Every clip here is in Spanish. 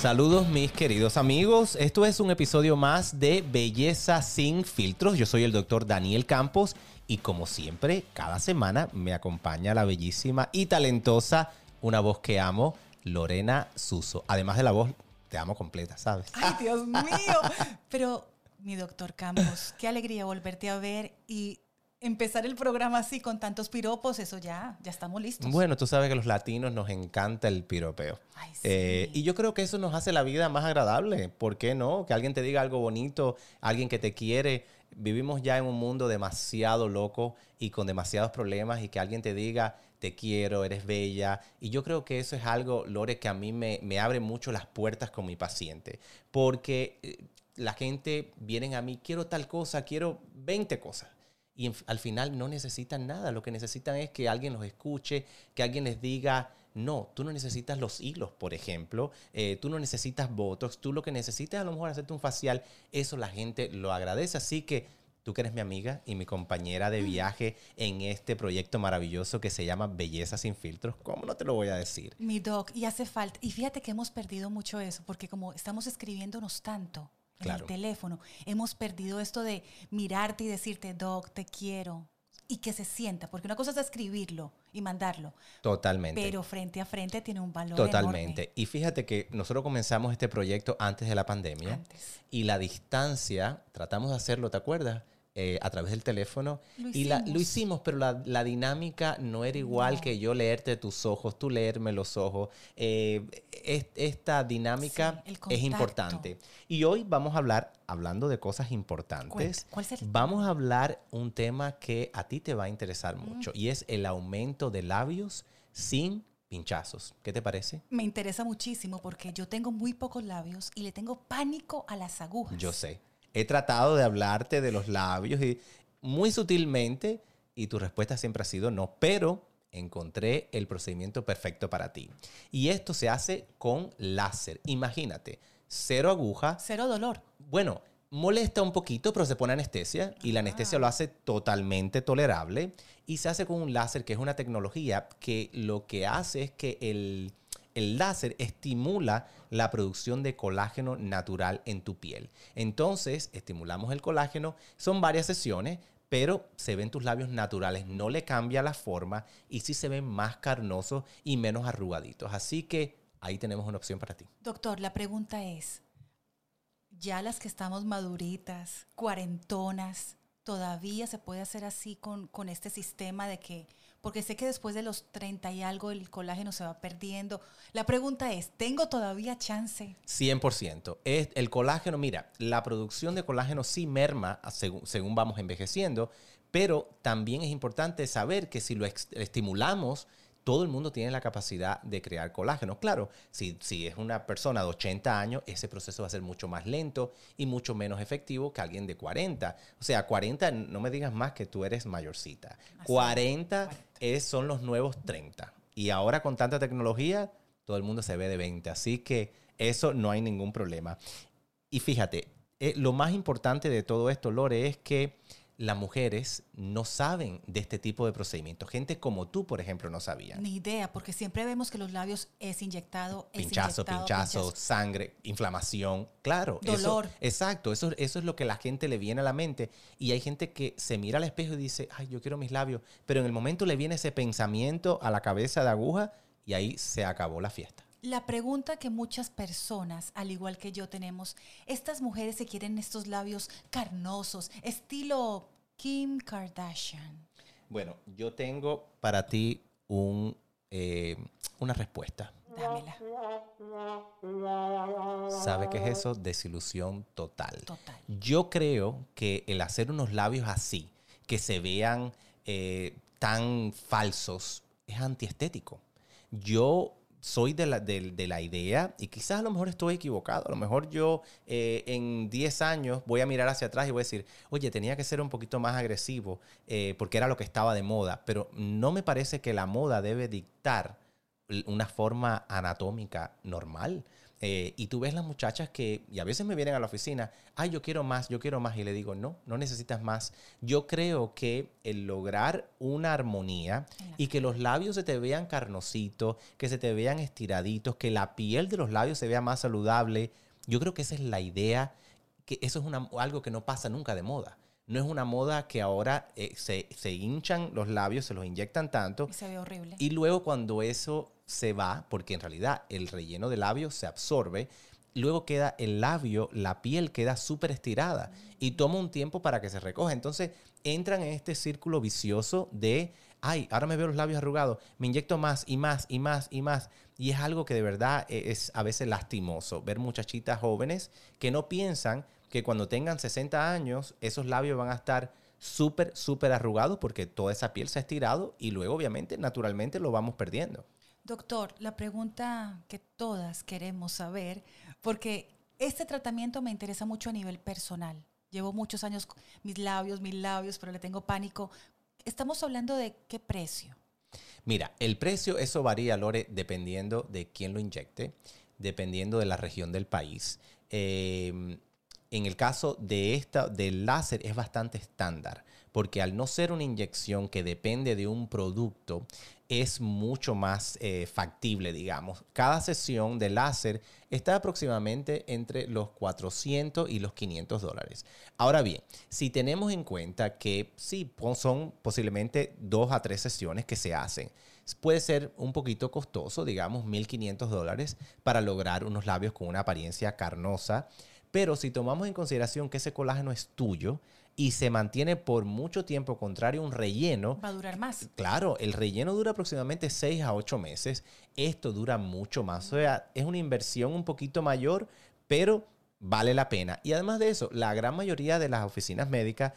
Saludos mis queridos amigos, esto es un episodio más de Belleza sin filtros. Yo soy el doctor Daniel Campos y como siempre, cada semana me acompaña la bellísima y talentosa, una voz que amo, Lorena Suso. Además de la voz, te amo completa, ¿sabes? Ay, Dios mío. Pero, mi doctor Campos, qué alegría volverte a ver y empezar el programa así con tantos piropos, eso ya, ya estamos listos. Bueno, tú sabes que los latinos nos encanta el piropeo. Ay, sí. Eh, y yo creo que eso nos hace la vida más agradable. ¿Por qué no? Que alguien te diga algo bonito, alguien que te quiere. Vivimos ya en un mundo demasiado loco y con demasiados problemas y que alguien te diga, te quiero, eres bella. Y yo creo que eso es algo, Lore, que a mí me, me abre mucho las puertas con mi paciente. Porque eh, la gente viene a mí, quiero tal cosa, quiero 20 cosas y en- al final no necesitan nada. Lo que necesitan es que alguien los escuche, que alguien les diga, no, tú no necesitas los hilos, por ejemplo, eh, tú no necesitas votos, tú lo que necesitas a lo mejor hacerte un facial, eso la gente lo agradece. Así que tú que eres mi amiga y mi compañera de viaje en este proyecto maravilloso que se llama Belleza sin filtros, ¿cómo no te lo voy a decir? Mi doc, y hace falta. Y fíjate que hemos perdido mucho eso, porque como estamos escribiéndonos tanto en Claro. el teléfono, hemos perdido esto de mirarte y decirte, doc, te quiero. Y que se sienta, porque una cosa es escribirlo y mandarlo, Totalmente. pero frente a frente tiene un valor Totalmente. enorme. Y fíjate que nosotros comenzamos este proyecto antes de la pandemia Antes. y la distancia, tratamos de hacerlo, ¿te acuerdas? Eh, a través del teléfono. Lo y la- hicimos. lo hicimos, pero la, la dinámica no era igual No. que yo leerte tus ojos, tú leerme los ojos. Eh, es- esta dinámica Sí, es importante. Y hoy vamos a hablar, hablando de cosas importantes, Cuenta, ¿cuál es el vamos a hablar un tema que a ti te va a interesar mucho y es el aumento de labios sin pinchazos. ¿Qué te parece? Me interesa muchísimo porque yo tengo muy pocos labios y le tengo pánico a las agujas. Yo sé. He tratado de hablarte de los labios y muy sutilmente y tu respuesta siempre ha sido no, pero encontré el procedimiento perfecto para ti. Y esto se hace con láser. Imagínate, cero aguja. Cero dolor. Bueno, molesta un poquito, pero se pone anestesia y la anestesia lo hace totalmente tolerable y se hace con un láser que es una tecnología que lo que hace es que el, el láser estimula la producción de colágeno natural en tu piel. Entonces, estimulamos el colágeno, son varias sesiones, pero se ven tus labios naturales, no le cambia la forma y sí se ven más carnosos y menos arrugaditos. Así que ahí tenemos una opción para ti. Doctor, la pregunta es, ya las que estamos maduritas, cuarentonas, todavía se puede hacer así con, con este sistema de que, porque sé que después de los 30 y algo el colágeno se va perdiendo. La pregunta es, ¿tengo todavía chance? 100%. Es el colágeno, mira, la producción de colágeno sí merma según, según vamos envejeciendo, pero también es importante saber que si lo estimulamos, todo el mundo tiene la capacidad de crear colágeno. Claro, si, si es una persona de 80 años, ese proceso va a ser mucho más lento y mucho menos efectivo que alguien de 40. O sea, 40, no me digas más que tú eres mayorcita. 40 es, son los nuevos 30. Y ahora con tanta tecnología, todo el mundo se ve de 20. Así que eso no hay ningún problema. Y fíjate, eh, lo más importante de todo esto, Lore, es que las mujeres no saben de este tipo de procedimientos. Gente como tú, por ejemplo, no sabía. Ni idea, porque siempre vemos que los labios es inyectado, es Pinchazo, inyectado, pinchazo, pinchazo. sangre, inflamación. Claro. eso- Dolor. exacto. Eso, eso es lo que la gente le viene a la mente. Y hay gente que se mira al espejo y dice, ay, yo quiero mis labios. Pero en el momento le viene ese pensamiento a la cabeza de aguja y ahí se acabó la fiesta. La pregunta que muchas personas, al igual que yo, tenemos, estas mujeres se quieren estos labios carnosos, estilo Kim Kardashian. Bueno, yo tengo para ti un, eh, una respuesta. Dámela. ¿Sabe qué es eso? Desilusión total. Total. Yo creo que el hacer unos labios así, que se vean eh, tan falsos, es antiestético. Yo soy de la, de- la idea, y quizás a lo mejor estoy equivocado, a lo mejor yo eh, en 10 años voy a mirar hacia atrás y voy a decir, oye, tenía que ser un poquito más agresivo eh, porque era lo que estaba de moda, pero no me parece que la moda debe dictar una forma anatómica normal. Eh, y tú ves las muchachas que, y a veces me vienen a la oficina, ay, yo quiero más, yo quiero más, y le digo, no, no necesitas más. Yo creo que el lograr una armonía y que los labios se te vean carnositos, que se te vean estiraditos, que la piel de los labios se vea más saludable, yo creo que esa es la idea, que eso es una- algo que no pasa nunca de moda. No es una moda que ahora eh, se, se hinchan los labios, se los inyectan tanto, Y se ve horrible. y luego cuando eso se va, porque en realidad el relleno de labio se absorbe, luego queda el labio, la piel queda súper estirada y toma un tiempo para que se recoja. Entonces entran en este círculo vicioso de, ay, ahora me veo los labios arrugados, me inyecto más y más y más y más. Y es algo que de verdad e- es a veces lastimoso ver muchachitas jóvenes que no piensan que cuando tengan 60 años esos labios van a estar súper, súper arrugados porque toda esa piel se ha estirado y luego obviamente naturalmente lo vamos perdiendo. Doctor, la pregunta que todas queremos saber, porque este tratamiento me interesa mucho a nivel personal. Llevo muchos años, mis labios, mis labios, pero le tengo pánico. Estamos hablando de qué precio. Mira, el precio, eso varía, Lore, dependiendo de quién lo inyecte, dependiendo de la región del país. Eh, en el caso de esta, del láser es bastante estándar, porque al no ser una inyección que depende de un producto, es mucho más eh, factible, digamos. Cada sesión de láser está aproximadamente entre los 400 y los 500 dólares. Ahora bien, si tenemos en cuenta que sí, son posiblemente dos a tres sesiones que se hacen, puede ser un poquito costoso, digamos 1.500 dólares, para lograr unos labios con una apariencia carnosa. Pero si tomamos en consideración que ese colágeno es tuyo y se mantiene por mucho tiempo, contrario a un relleno, Va a durar más. Claro, el relleno dura aproximadamente 6 a 8 meses. Esto dura mucho más. O sea, es una inversión un poquito mayor, pero vale la pena. Y además de eso, la gran mayoría de las oficinas médicas,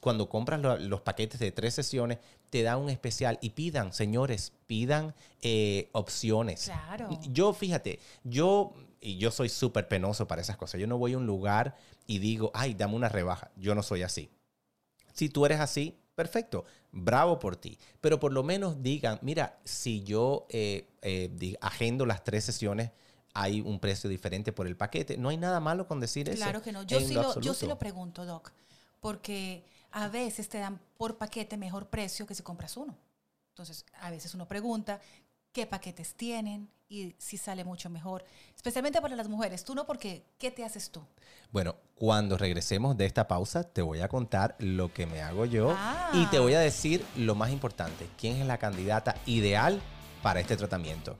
cuando compras lo- los paquetes de tres sesiones, te dan un especial y pidan, señores, pidan eh, opciones. Claro. Yo, fíjate, yo, y yo soy súper penoso para esas cosas. Yo no voy a un lugar y digo, ay, dame una rebaja. Yo no soy así. Si tú eres así, perfecto, bravo por ti. Pero por lo menos digan, mira, si yo eh, eh, agendo las tres sesiones, hay un precio diferente por el paquete. No hay nada malo con decir eso. Claro que no. Yo sí, lo yo sí lo pregunto, Doc, porque a veces te dan por paquete mejor precio que si compras uno. Entonces, a veces uno pregunta qué paquetes tienen y si sale mucho mejor, especialmente para las mujeres. Tú no, porque ¿qué te haces tú? Bueno, cuando regresemos de esta pausa, te voy a contar lo que me hago yo Ah. y te voy a decir lo más importante, quién es la candidata ideal para este tratamiento.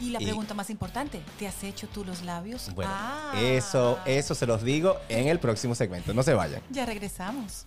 Y la Y- pregunta más importante, ¿te has hecho tú los labios? Bueno, Ah. eso, eso se los digo en el próximo segmento. No se vayan. Ya regresamos.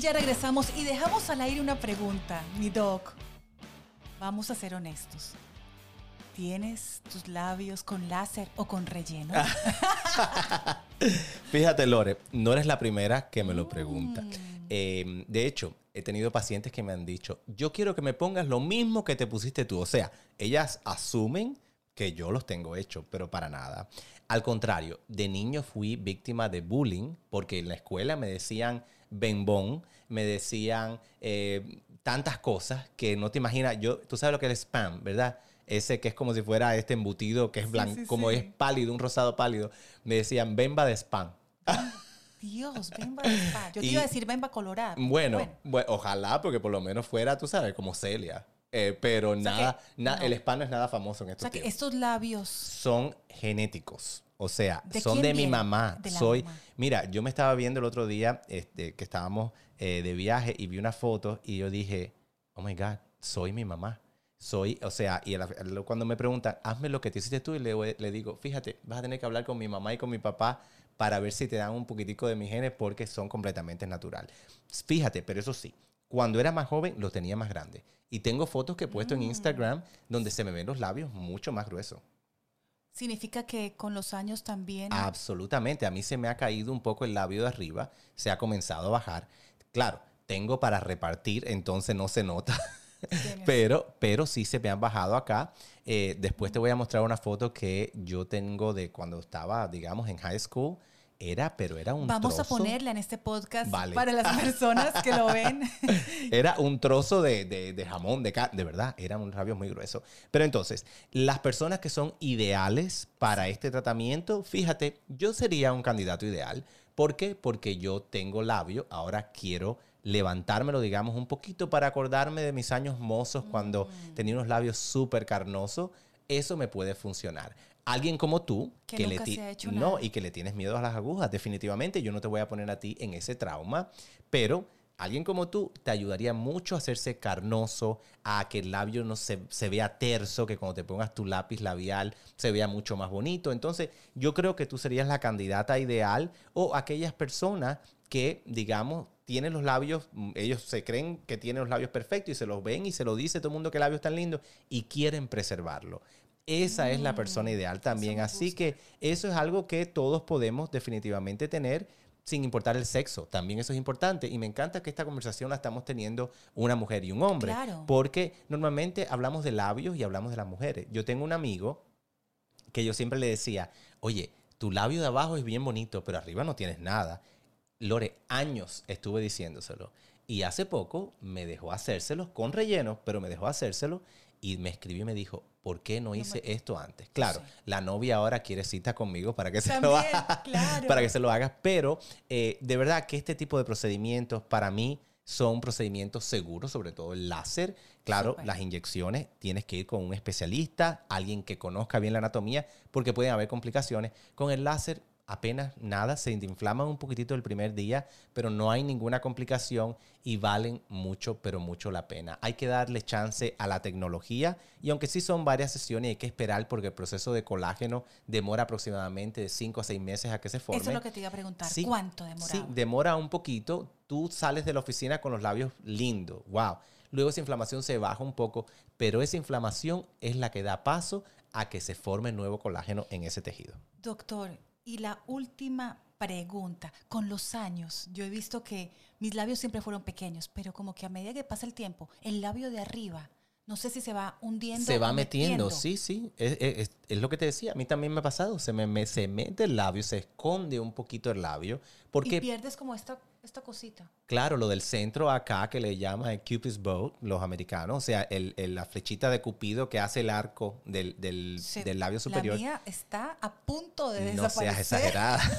Y ya regresamos y dejamos al aire una pregunta, mi doc. Vamos a ser honestos. ¿Tienes tus labios con láser o con relleno? Fíjate, Lore, no eres la primera que me lo pregunta. Eh, de hecho, he tenido pacientes que me han dicho, yo quiero que me pongas lo mismo que te pusiste tú. O sea, ellas asumen que yo los tengo hechos, pero para nada. Al contrario, de niño fui víctima de bullying porque en la escuela me decían bembón, me decían eh, tantas cosas que no te imaginas. Yo, tú sabes lo que es spam, ¿verdad? Ese que es como si fuera este embutido que es blanco, como es pálido, un rosado pálido. Me decían bemba de spam. Dios, bemba de spam. Yo te iba a decir bemba colorada. Bueno, ojalá, porque por lo menos fuera, tú sabes, como Celia. Eh, pero nada, el spam no es nada famoso en estos O sea, que estos labios... Son genéticos. O sea, son de mi mamá. Soy, mira, yo me estaba viendo el otro día este, que estábamos eh, de viaje y vi una foto y yo dije, oh my God, soy mi mamá. Soy, o sea, y cuando me preguntan, hazme lo que te hiciste tú, y le, le digo, fíjate, vas a tener que hablar con mi mamá y con mi papá para ver si te dan un poquitico de mis genes porque son completamente natural. Fíjate, pero eso sí, cuando era más joven los tenía más grandes. Y tengo fotos que he puesto en mm. Instagram donde se me ven los labios mucho más gruesos. ¿Significa que con los años también? Absolutamente. A mí se me ha caído un poco el labio de arriba, se ha comenzado a bajar. Claro, tengo para repartir, entonces no se nota. pero, pero sí se me han bajado acá. Eh, después te voy a mostrar una foto que yo tengo de cuando estaba, digamos, en high school era, pero era un Vamos a ponerle en este podcast para las personas que lo ven. era un trozo de, jamón, de de verdad, era un labio muy grueso. Pero entonces, las personas que son ideales para este tratamiento, fíjate, yo sería un candidato ideal. ¿Por qué? Porque yo tengo labio, ahora quiero levantármelo, digamos, un poquito para acordarme de mis años mozos cuando mm. tenía unos labios súper carnosos. Eso me puede funcionar. Alguien como tú que, le no y que le tienes miedo a las agujas definitivamente yo no te voy a poner a ti en ese trauma pero alguien como tú te ayudaría mucho a hacerse carnoso a que el labio no se, se vea terso que cuando te pongas tu lápiz labial se vea mucho más bonito. Entonces yo creo que tú serías la candidata ideal o aquellas personas que digamos tienen los labios, mm, ellos se creen que tienen los labios perfectos y se los ven y se lo dice todo el mundo que el labio es tan lindo y quieren preservarlo esa es la persona ideal también. Así que eso es algo que todos podemos definitivamente tener sin importar el sexo. También eso es importante. Y me encanta que esta conversación la estamos teniendo una mujer y un hombre. Porque normalmente hablamos de labios y hablamos de las mujeres. Yo tengo un amigo que yo siempre le decía, oye, tu labio de abajo es bien bonito, pero arriba no tienes nada. Lore, años estuve diciéndoselo. Y hace poco me dejó hacérselo con relleno, pero me dejó hacérselo y me escribió y me dijo, ¿por qué no hice esto antes? Claro, la novia ahora quiere cita conmigo para que se lo haga, para que se lo haga, pero eh, de verdad que este tipo de procedimientos para mí son procedimientos seguros, sobre todo el láser. Claro, las inyecciones tienes que ir con un especialista, alguien que conozca bien la anatomía, porque pueden haber complicaciones. Con el láser apenas nada, se inflaman un poquitito el primer día, pero no hay ninguna complicación y valen mucho, pero mucho la pena. Hay que darle chance a la tecnología y aunque sí son varias sesiones, hay que esperar porque el proceso de colágeno demora aproximadamente de 5 a 6 meses a que se forme. Eso es lo que te iba a preguntar. ¿Cuánto demora? Sí, demora un poquito. Tú sales de la oficina con los labios lindos. ¡Wow! Luego esa inflamación se baja un poco, pero esa inflamación es la que da paso a que se forme nuevo colágeno en ese tejido. Doctor, y la última pregunta, con los años, yo he visto que mis labios siempre fueron pequeños, pero como que a medida que pasa el tiempo, el labio de arriba, no sé si se va hundiendo. Se va metiendo, sí, sí. Es, lo que te decía. A mí también me ha pasado. Se me, se mete el labio, se esconde un poquito el labio. Porque, y pierdes como esta esta cosita. Claro, lo del centro acá que le llaman el Cupid's Bow, los americanos, o sea, el, la flechita de Cupido que hace el arco del, del, labio superior. La mía está a punto de desaparecer. No seas exagerada.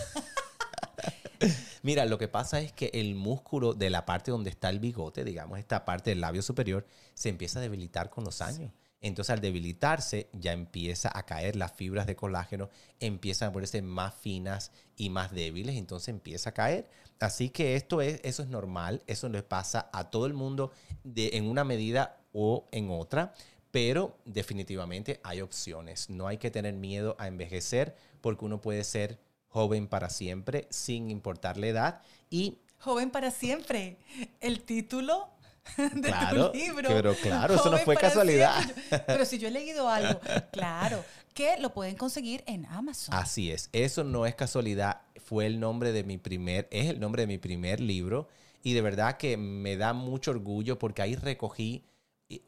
Mira, lo que pasa es que el músculo de la parte donde está el bigote, digamos, esta parte del labio superior, se empieza a debilitar con los años. Entonces al debilitarse ya empieza a caer las fibras de colágeno, empiezan a ponerse más finas y más débiles, entonces empieza a caer. Así que esto es, eso es normal, eso le pasa a todo el mundo de, en una medida o en otra, pero definitivamente hay opciones. No hay que tener miedo a envejecer porque uno puede ser joven para siempre sin importar la edad y... Joven para siempre. El título de Claro, tu libro. pero claro, eso no fue casualidad. siempre. Pero si yo he leído algo, claro, que lo pueden conseguir en Amazon. Así es, eso no es casualidad, fue el nombre de mi primer, es el nombre de mi primer libro y de verdad que me da mucho orgullo porque ahí recogí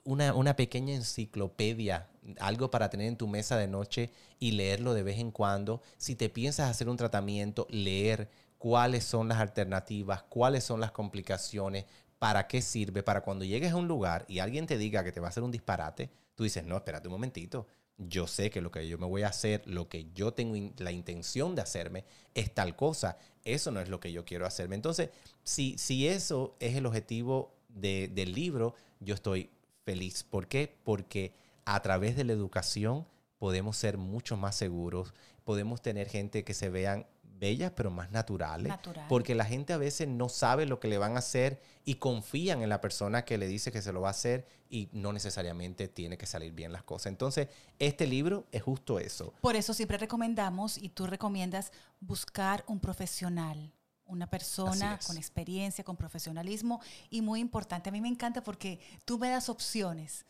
una, una pequeña enciclopedia, algo para tener en tu mesa de noche y leerlo de vez en cuando. Si te piensas hacer un tratamiento, leer cuáles son las alternativas, cuáles son las complicaciones, para qué sirve, para cuando llegues a un lugar y alguien te diga que te va a hacer un disparate, tú dices, no, espérate un momentito, yo sé que lo que yo me voy a hacer, lo que yo tengo la intención de hacerme es tal cosa. Eso no es lo que yo quiero hacerme. Entonces, si, si eso es el objetivo de- del libro, yo estoy feliz. ¿Por qué? Porque a través de la educación podemos ser mucho más seguros, podemos tener gente que se vean bellas pero más naturales, Natural. porque la gente a veces no sabe lo que le van a hacer y confían en la persona que le dice que se lo va a hacer y no necesariamente tiene que salir bien las cosas. Entonces, este libro es justo eso. Por eso siempre recomendamos y tú recomiendas buscar un profesional, una persona con experiencia, con profesionalismo y muy importante, a mí me encanta porque tú me das opciones.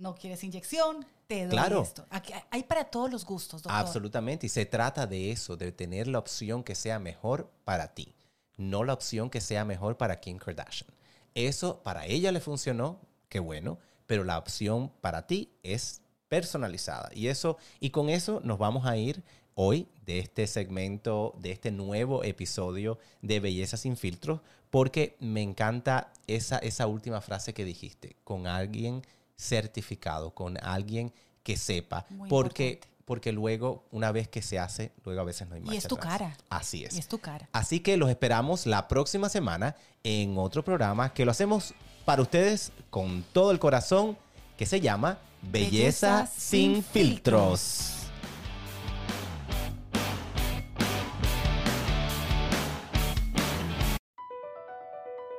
No quieres inyección, te doy Claro. esto. Aquí hay para todos los gustos, doctor. Absolutamente. Y se trata de eso, de tener la opción que sea mejor para ti, no la opción que sea mejor para Kim Kardashian. Eso para ella le funcionó, qué bueno, pero la opción para ti es personalizada. Y eso, y con eso nos vamos a ir hoy de este segmento, de este nuevo episodio de Belleza sin filtros, porque me encanta esa, esa última frase que dijiste, con alguien certificado, con alguien que sepa, Muy porque importante. porque luego, una vez que se hace, luego a veces no hay marcha Y es tu atrás. cara. Así es. Y es tu cara. Así que los esperamos la próxima semana en otro programa que lo hacemos para ustedes con todo el corazón, que se llama Belleza, Belleza sin sin filtros.